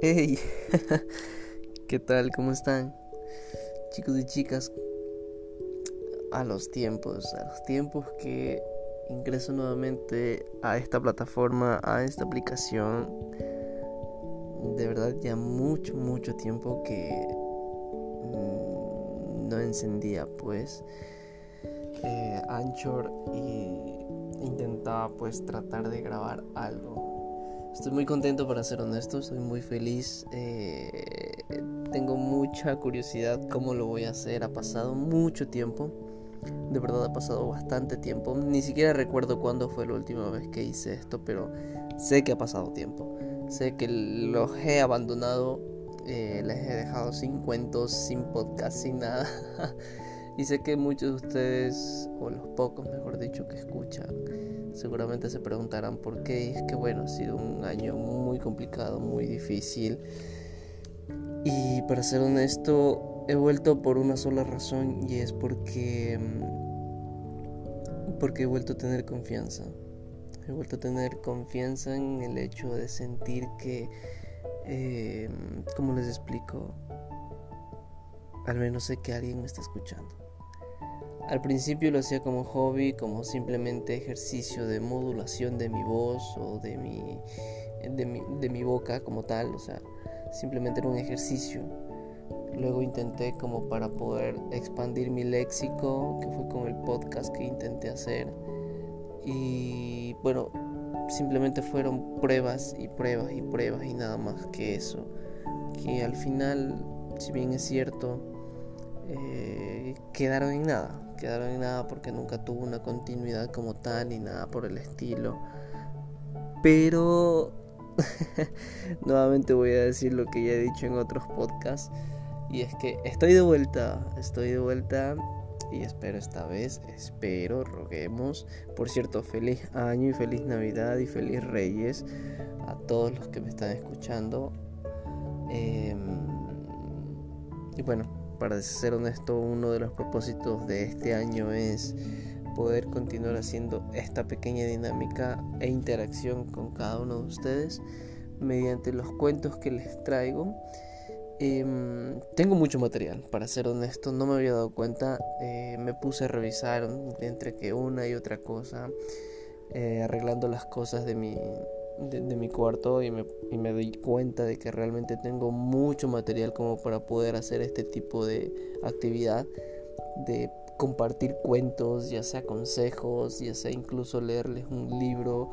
Hey, ¿qué tal? ¿Cómo están? Chicos y chicas, a los tiempos, a los tiempos que ingreso nuevamente a esta plataforma, a esta aplicación. De verdad ya mucho, mucho tiempo que mm, no encendía pues eh, Anchor y intentaba pues tratar de grabar algo Estoy muy contento para ser honesto, estoy muy feliz. Eh, tengo mucha curiosidad cómo lo voy a hacer. Ha pasado mucho tiempo. De verdad ha pasado bastante tiempo. Ni siquiera recuerdo cuándo fue la última vez que hice esto, pero sé que ha pasado tiempo. Sé que los he abandonado, eh, les he dejado sin cuentos, sin podcast, sin nada. y sé que muchos de ustedes, o los pocos mejor dicho, que escuchan, seguramente se preguntarán por qué. Y es que bueno, ha sido un año muy complicado, muy difícil. Y para ser honesto, he vuelto por una sola razón y es porque porque he vuelto a tener confianza. He vuelto a tener confianza en el hecho de sentir que, eh, ¿cómo les explico? Al menos sé que alguien me está escuchando. Al principio lo hacía como hobby, como simplemente ejercicio de modulación de mi voz o de mi, de mi, boca como tal, o sea, simplemente era un ejercicio. Luego intenté como para poder expandir mi léxico, que fue con el podcast que intenté hacer. Y bueno, simplemente fueron pruebas y pruebas y pruebas y nada más que eso. Que al final, si bien es cierto, eh, quedaron en nada quedaron en nada porque nunca tuvo una continuidad como tal ni nada por el estilo. Pero nuevamente voy a decir lo que ya he dicho en otros podcasts. Y es que estoy de vuelta, estoy de vuelta y espero esta vez, espero, roguemos. Por cierto, feliz año y feliz Navidad y feliz Reyes a todos los que me están escuchando. Em, y bueno, para ser honesto, uno de los propósitos de este año es poder continuar haciendo esta pequeña dinámica e interacción con cada uno de ustedes mediante los cuentos que les traigo. Em, tengo mucho material, para ser honesto, no me había dado cuenta, eh, me puse a revisar entre que una y otra cosa, eh, arreglando las cosas de mi, de, mi cuarto y me, y me, doy cuenta de que realmente tengo mucho material como para poder hacer este tipo de actividad, de compartir cuentos, ya sea consejos, ya sea incluso leerles un libro.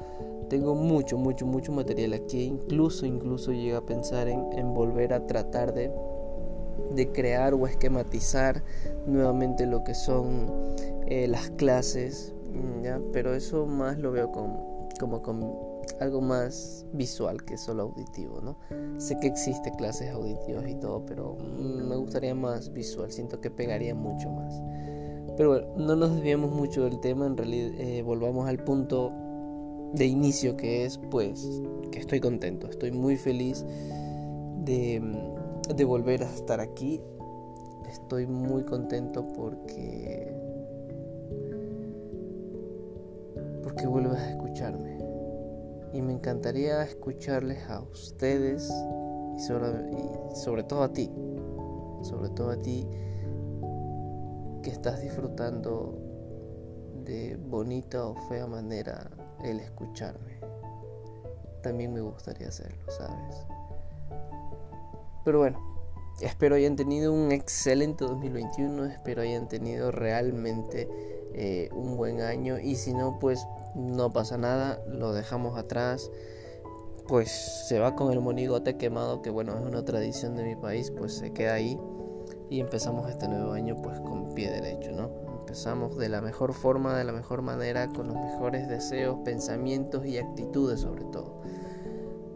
Tengo mucho, mucho, mucho material aquí. Incluso, incluso llega a pensar en, en volver a tratar de, de crear o esquematizar nuevamente lo que son eh, las clases. ¿ya? Pero eso más lo veo con, como con algo más visual que solo auditivo, ¿no? Sé que existe clases auditivas y todo, pero me gustaría más visual, siento que pegaría mucho más. Pero bueno, no nos desviamos mucho del tema, en realidad eh, volvamos al punto de inicio que es pues que estoy contento, estoy muy feliz de, de volver a estar aquí, estoy muy contento porque porque vuelves a escucharme y me encantaría escucharles a ustedes y sobre, todo a ti, sobre todo a ti que estás disfrutando de bonita o fea manera el escucharme. También me gustaría hacerlo, ¿sabes? Pero bueno, espero hayan tenido un excelente 2021, espero hayan tenido realmente eh, un buen año y si no, pues no pasa nada, lo dejamos atrás, pues se va con el monigote quemado, que bueno, es una tradición de mi país, pues se queda ahí y empezamos este nuevo año pues con pie derecho, ¿no? Empezamos de la mejor forma, de la mejor manera, con los mejores deseos, pensamientos y actitudes sobre todo.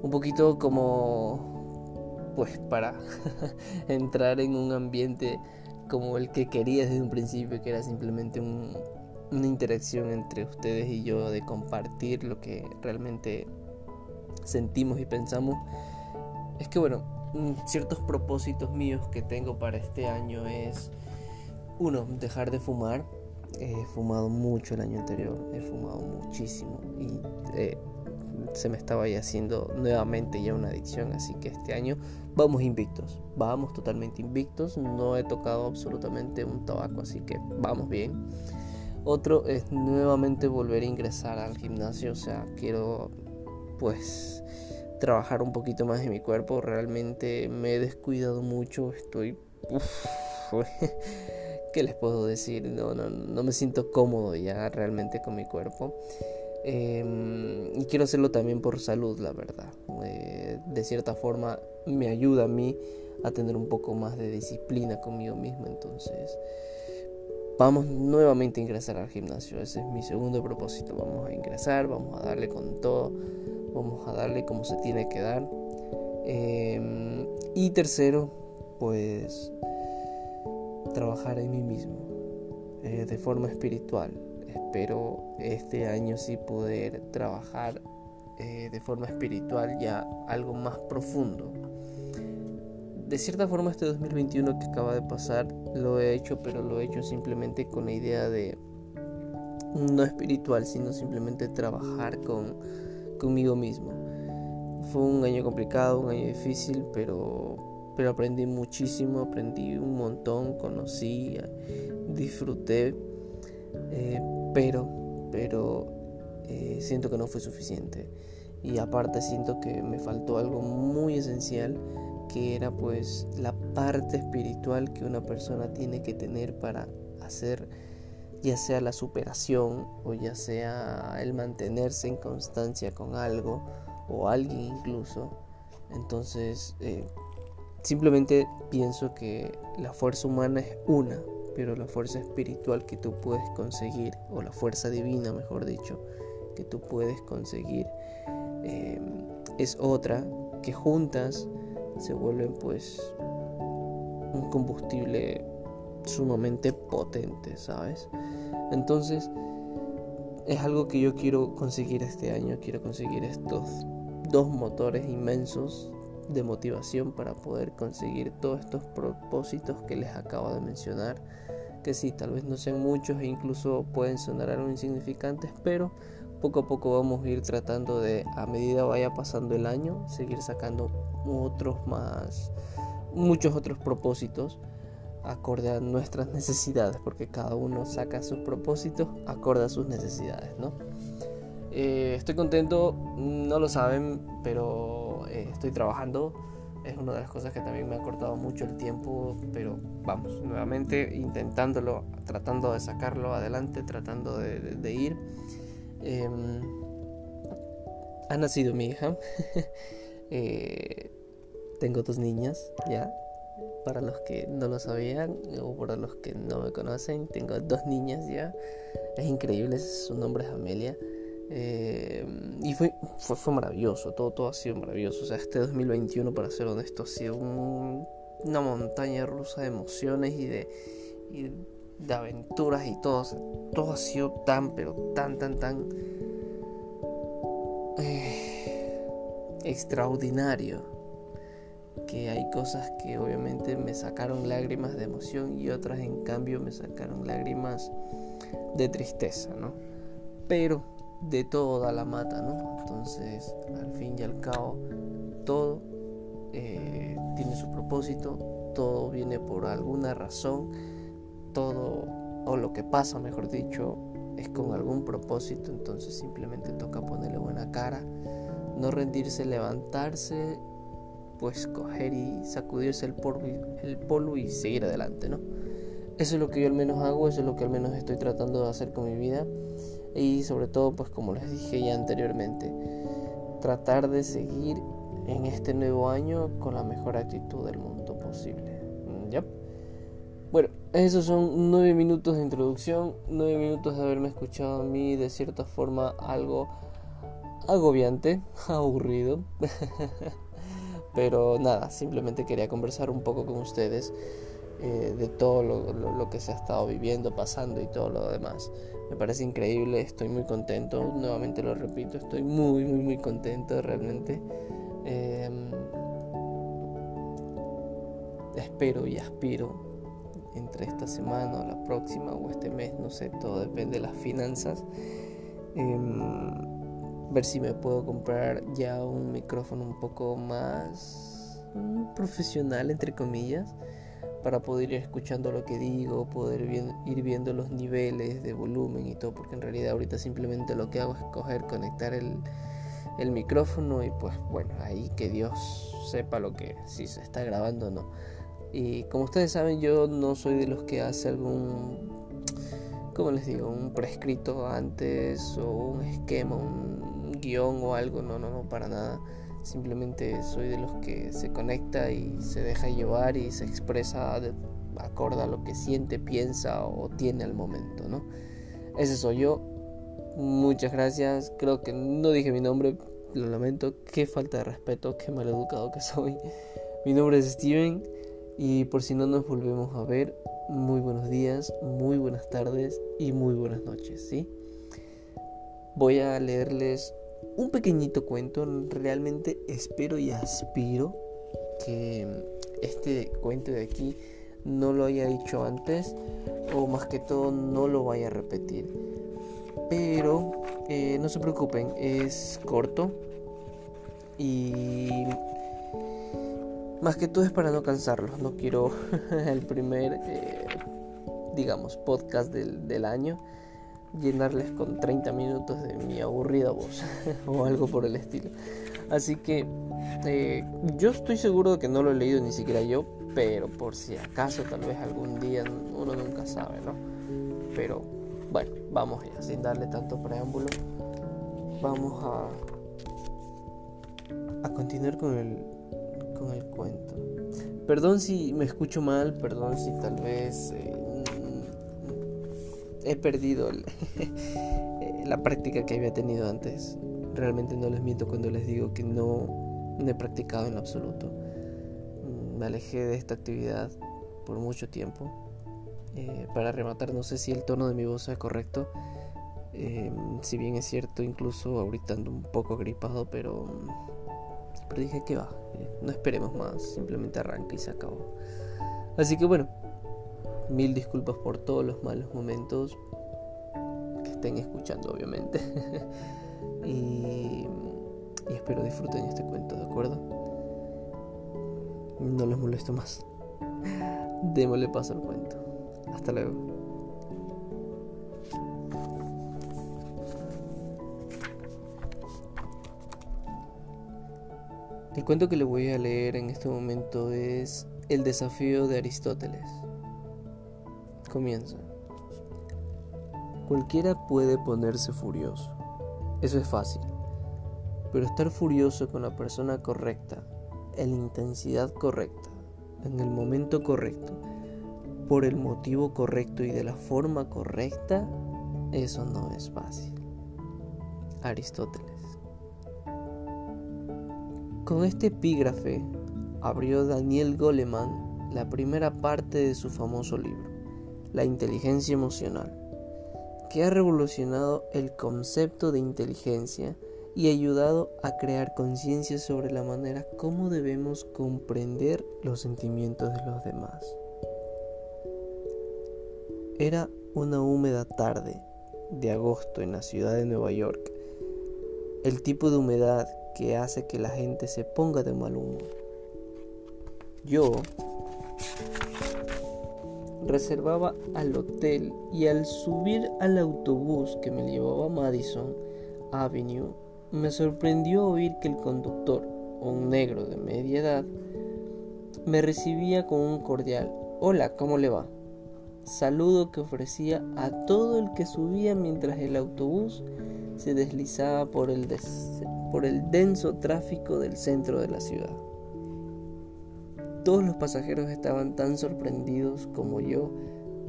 Un poquito como pues para entrar en un ambiente como el que quería desde un principio, que era simplemente un, una interacción entre ustedes y yo de compartir lo que realmente sentimos y pensamos, es que bueno, mm, ciertos propósitos míos que tengo para este año es, uno, dejar de fumar. He fumado mucho el año anterior, he fumado muchísimo y eh, se me estaba ya haciendo nuevamente ya una adicción, así que este año vamos invictos, vamos totalmente invictos, no he tocado absolutamente un tabaco, así que vamos bien. Otro es nuevamente volver a ingresar al gimnasio, o sea, quiero pues trabajar un poquito más en mi cuerpo, realmente me he descuidado mucho, estoy... ¿Qué les puedo decir? No, no, no me siento cómodo ya realmente con mi cuerpo. Em, y quiero hacerlo también por salud, la verdad. Eh, de cierta forma me ayuda a mí a tener un poco más de disciplina conmigo mismo. Entonces, vamos nuevamente a ingresar al gimnasio. Ese es mi segundo propósito. Vamos a ingresar, vamos a darle con todo, vamos a darle como se tiene que dar. Em, y tercero, pues trabajar en mí mismo eh, de forma espiritual. Espero este año sí poder trabajar eh, de forma espiritual ya algo más profundo. De cierta forma este 2021 que acaba de pasar lo he hecho, pero lo he hecho simplemente con la idea de no espiritual, sino simplemente trabajar con conmigo mismo. Fue un año complicado, un año difícil, pero pero aprendí muchísimo, aprendí un montón, conocí, disfruté, eh, pero, pero eh, siento que no fue suficiente. Y aparte siento que me faltó algo muy esencial, que era pues la parte espiritual que una persona tiene que tener para hacer ya sea la superación o ya sea el mantenerse en constancia con algo o alguien incluso. Entonces, eh, Simplemente pienso que la fuerza humana es una, pero la fuerza espiritual que tú puedes conseguir, o la fuerza divina, mejor dicho, que tú puedes conseguir, eh, es otra, que juntas se vuelven pues un combustible sumamente potente, ¿sabes? Entonces, es algo que yo quiero conseguir este año, quiero conseguir estos dos motores inmensos de motivación para poder conseguir todos estos propósitos que les acabo de mencionar, que sí, tal vez no sean muchos e incluso pueden sonar algo insignificantes, pero poco a poco vamos a ir tratando de, a medida vaya pasando el año, seguir sacando otros más, muchos otros propósitos acorde a nuestras necesidades, porque cada uno saca sus propósitos acorde a sus necesidades, ¿no? Eh, estoy contento, no lo saben, pero eh, estoy trabajando. Es una de las cosas que también me ha cortado mucho el tiempo, pero vamos, nuevamente intentándolo, tratando de sacarlo adelante, tratando de, ir. Em, ha nacido mi hija. Eh, tengo dos niñas ya. Para los que no lo sabían o para los que no me conocen, tengo dos niñas ya. Es increíble, su nombre es Amelia. Eh, y fue, fue, maravilloso, todo, todo ha sido maravilloso. O sea, este 2021, para ser honesto, ha sido una montaña rusa de emociones y de, de aventuras y todo. todo ha sido tan, pero tan, tan, tan extraordinario. Que hay cosas que obviamente me sacaron lágrimas de emoción y otras en cambio me sacaron lágrimas de tristeza, ¿no? Pero de toda la mata, ¿no? Entonces, al fin y al cabo, todo eh, tiene su propósito, todo viene por alguna razón, todo, o lo que pasa, mejor dicho, es con algún propósito, entonces simplemente toca ponerle buena cara, no rendirse, levantarse, pues coger y sacudirse el polvo y, el polvo y seguir adelante, ¿no? Eso es lo que yo al menos hago, eso es lo que al menos estoy tratando de hacer con mi vida y sobre todo pues como les dije ya anteriormente tratar de seguir en este nuevo año con la mejor actitud del mundo posible mm, ¿ya? bueno esos son nueve minutos de introducción nueve minutos de haberme escuchado a mí de cierta forma algo agobiante aburrido pero nada simplemente quería conversar un poco con ustedes eh, de todo lo, que se ha estado viviendo, pasando y todo lo demás. Me parece increíble, estoy muy contento, nuevamente lo repito, estoy muy, muy, muy contento realmente. Em, espero y aspiro entre esta semana o la próxima o este mes, no sé, todo depende de las finanzas. Em, ver si me puedo comprar ya un micrófono un poco más mm, profesional, entre comillas, para poder ir escuchando lo que digo, poder ir viendo los niveles de volumen y todo, porque en realidad ahorita simplemente lo que hago es coger, conectar el, el micrófono y pues bueno, ahí que Dios sepa lo que, si se está grabando o no. Y como ustedes saben, yo no soy de los que hace algún, ¿cómo les digo? Un prescrito antes o un esquema, un guion o algo, no, no, no, para nada. Simplemente soy de los que se conecta y se deja llevar y se expresa de, a lo que siente, piensa o tiene al momento, ¿no? Ese soy yo. Muchas gracias. Creo que no dije mi nombre, lo lamento. Qué falta de respeto, qué mal educado que soy. Mi nombre es Steven y por si no nos volvemos a ver, muy buenos días, muy buenas tardes y muy buenas noches, ¿sí? Voy a leerles un pequeñito cuento. Realmente espero y aspiro que este cuento de aquí no lo haya dicho antes o más que todo no lo vaya a repetir. Pero eh, no se preocupen, es corto y más que todo es para no cansarlos. No quiero el primer, eh, digamos, podcast del, del año llenarles con 30 minutos de mi aburrida voz o algo por el estilo. Así que eh, yo estoy seguro de que no lo he leído ni siquiera yo, pero por si acaso tal vez algún día uno nunca sabe, ¿no? Pero bueno, vamos ya, sin darle tanto preámbulo, vamos a, a continuar con el, con el cuento. Perdón si me escucho mal, perdón si tal vez... Eh, he perdido la práctica que había tenido antes. Realmente no les miento cuando les digo que no, he practicado en absoluto. Me alejé de esta actividad por mucho tiempo. Eh, para rematar, no sé si el tono de mi voz es correcto. Eh, si bien es cierto, incluso ahorita ando un poco gripado, pero, pero dije que va, eh, no esperemos más, simplemente arranca y se acabó. Así que bueno, Mil disculpas por todos los malos momentos que estén escuchando, obviamente. y, espero disfruten este cuento, ¿de acuerdo? No les molesto más. Démosle paso al cuento. Hasta luego. El cuento que le voy a leer en este momento es El desafío de Aristóteles. Comienza. Cualquiera puede ponerse furioso. Eso es fácil. Pero estar furioso con la persona correcta, en la intensidad correcta, en el momento correcto, por el motivo correcto y de la forma correcta, eso no es fácil. Aristóteles. Con este epígrafe abrió Daniel Goleman la primera parte de su famoso libro la inteligencia emocional, que ha revolucionado el concepto de inteligencia y ayudado a crear conciencia sobre la manera como debemos comprender los sentimientos de los demás. Era una húmeda tarde de agosto en la ciudad de Nueva York, el tipo de humedad que hace que la gente se ponga de mal humor. Yo reservaba al hotel y al subir al autobús que me llevaba a Madison Avenue, me sorprendió oír que el conductor, un negro de media edad, me recibía con un cordial Hola, ¿cómo le va? Saludo que ofrecía a todo el que subía mientras el autobús se deslizaba por el, por el denso tráfico del centro de la ciudad. Todos los pasajeros estaban tan sorprendidos como yo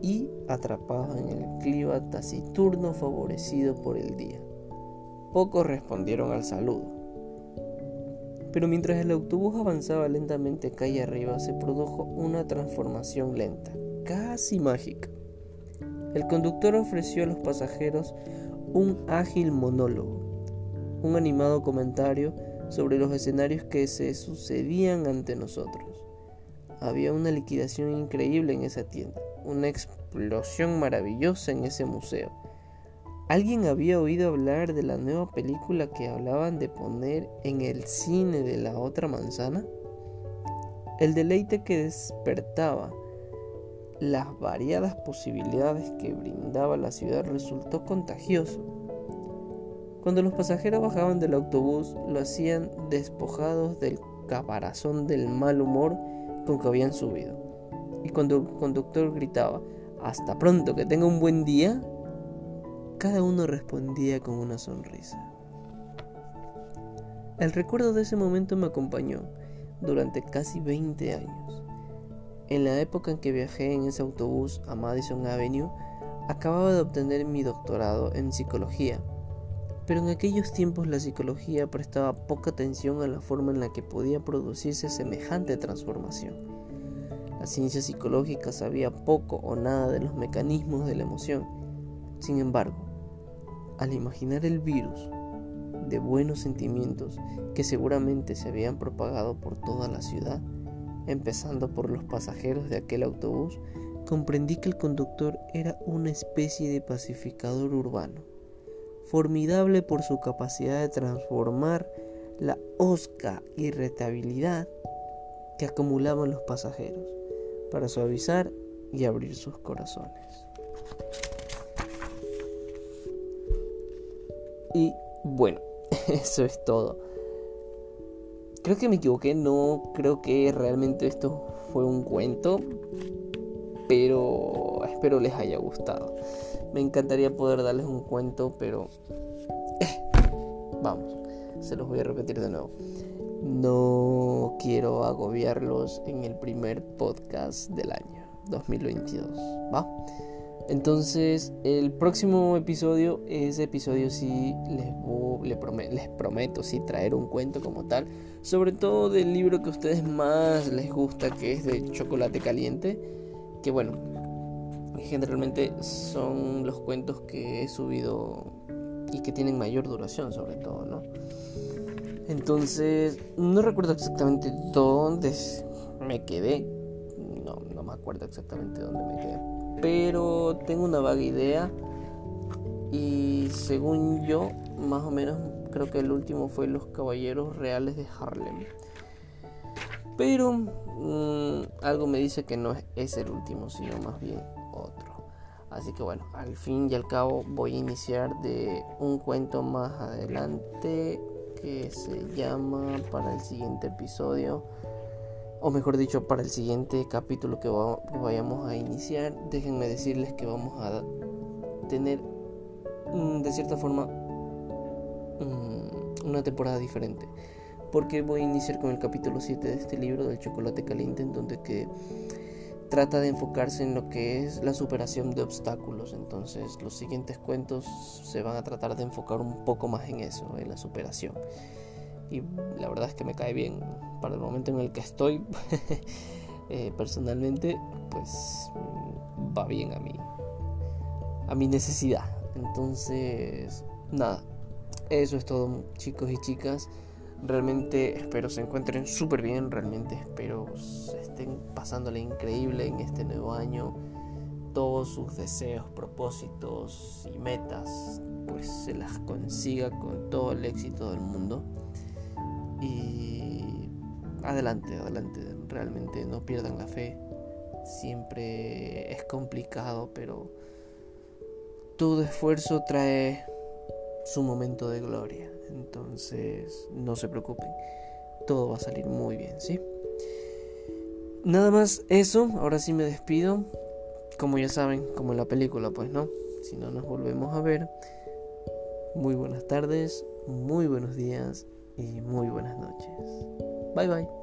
y atrapados en el clima taciturno favorecido por el día. Pocos respondieron al saludo. Pero mientras el autobús avanzaba lentamente calle arriba, se produjo una transformación lenta, casi mágica. El conductor ofreció a los pasajeros un ágil monólogo, un animado comentario sobre los escenarios que se sucedían ante nosotros. Había una liquidación increíble en esa tienda, una explosión maravillosa en ese museo. ¿Alguien había oído hablar de la nueva película que hablaban de poner en el cine de la otra manzana? El deleite que despertaba las variadas posibilidades que brindaba la ciudad resultó contagioso. Cuando los pasajeros bajaban del autobús, lo hacían despojados del caparazón del mal humor con que habían subido. Y cuando el conductor gritaba, hasta pronto, que tenga un buen día, cada uno respondía con una sonrisa. El recuerdo de ese momento me acompañó durante casi 20 años. En la época en que viajé en ese autobús a Madison Avenue, acababa de obtener mi doctorado en psicología, pero en aquellos tiempos la psicología prestaba poca atención a la forma en la que podía producirse semejante transformación. La ciencia psicológica sabía poco o nada de los mecanismos de la emoción. Sin embargo, al imaginar el virus de buenos sentimientos que seguramente se habían propagado por toda la ciudad, empezando por los pasajeros de aquel autobús, comprendí que el conductor era una especie de pacificador urbano, formidable por su capacidad de transformar la osca irritabilidad que acumulaban los pasajeros para suavizar y abrir sus corazones. Y bueno, eso es todo. Creo que me equivoqué, no creo que realmente esto fue un cuento, pero espero les haya gustado. Me encantaría poder darles un cuento, pero... Eh, vamos, se los voy a repetir de nuevo. No quiero agobiarlos en el primer podcast del año 2022, ¿va? Entonces, el próximo episodio, ese episodio sí les, les, prometo, sí traer un cuento como tal, sobre todo del libro que a ustedes más les gusta, que es de Chocolate Caliente, que bueno, generalmente son los cuentos que he subido y que tienen mayor duración sobre todo, ¿no? Entonces, no recuerdo exactamente dónde me quedé, no, no me acuerdo exactamente dónde me quedé pero tengo una vaga idea y según yo, más o menos creo que el último fue Los Caballeros Reales de Harlem. Pero mm, algo me dice que no es el último, sino más bien otro. Así que bueno, al fin y al cabo voy a iniciar de un cuento más adelante que se llama para el siguiente episodio o mejor dicho, para el siguiente capítulo que vayamos a iniciar, déjenme decirles que vamos a tener mm, de cierta forma mm, una temporada diferente. Porque voy a iniciar con el capítulo 7 de este libro del chocolate caliente, en donde que trata de enfocarse en lo que es la superación de obstáculos. Entonces los siguientes cuentos se van a tratar de enfocar un poco más en eso, en la superación. Y la verdad es que me cae bien. Para el momento en el que estoy eh, personalmente pues mm, va bien a mí. A mi necesidad. Entonces nada. Eso es todo chicos y chicas realmente espero se encuentren súper bien realmente espero estén pasándole increíble en este nuevo año. Todos sus deseos propósitos y metas pues se las consiga con todo el éxito del mundo. Y adelante, adelante, realmente no pierdan la fe. Siempre es complicado, pero todo esfuerzo trae su momento de gloria. Entonces, no se preocupen. Todo va a salir muy bien, ¿sí? Nada más eso, ahora sí me despido. Como ya saben, como en la película, pues no. Si no nos volvemos a ver. Muy buenas tardes, muy buenos días y muy buenas noches. Bye bye.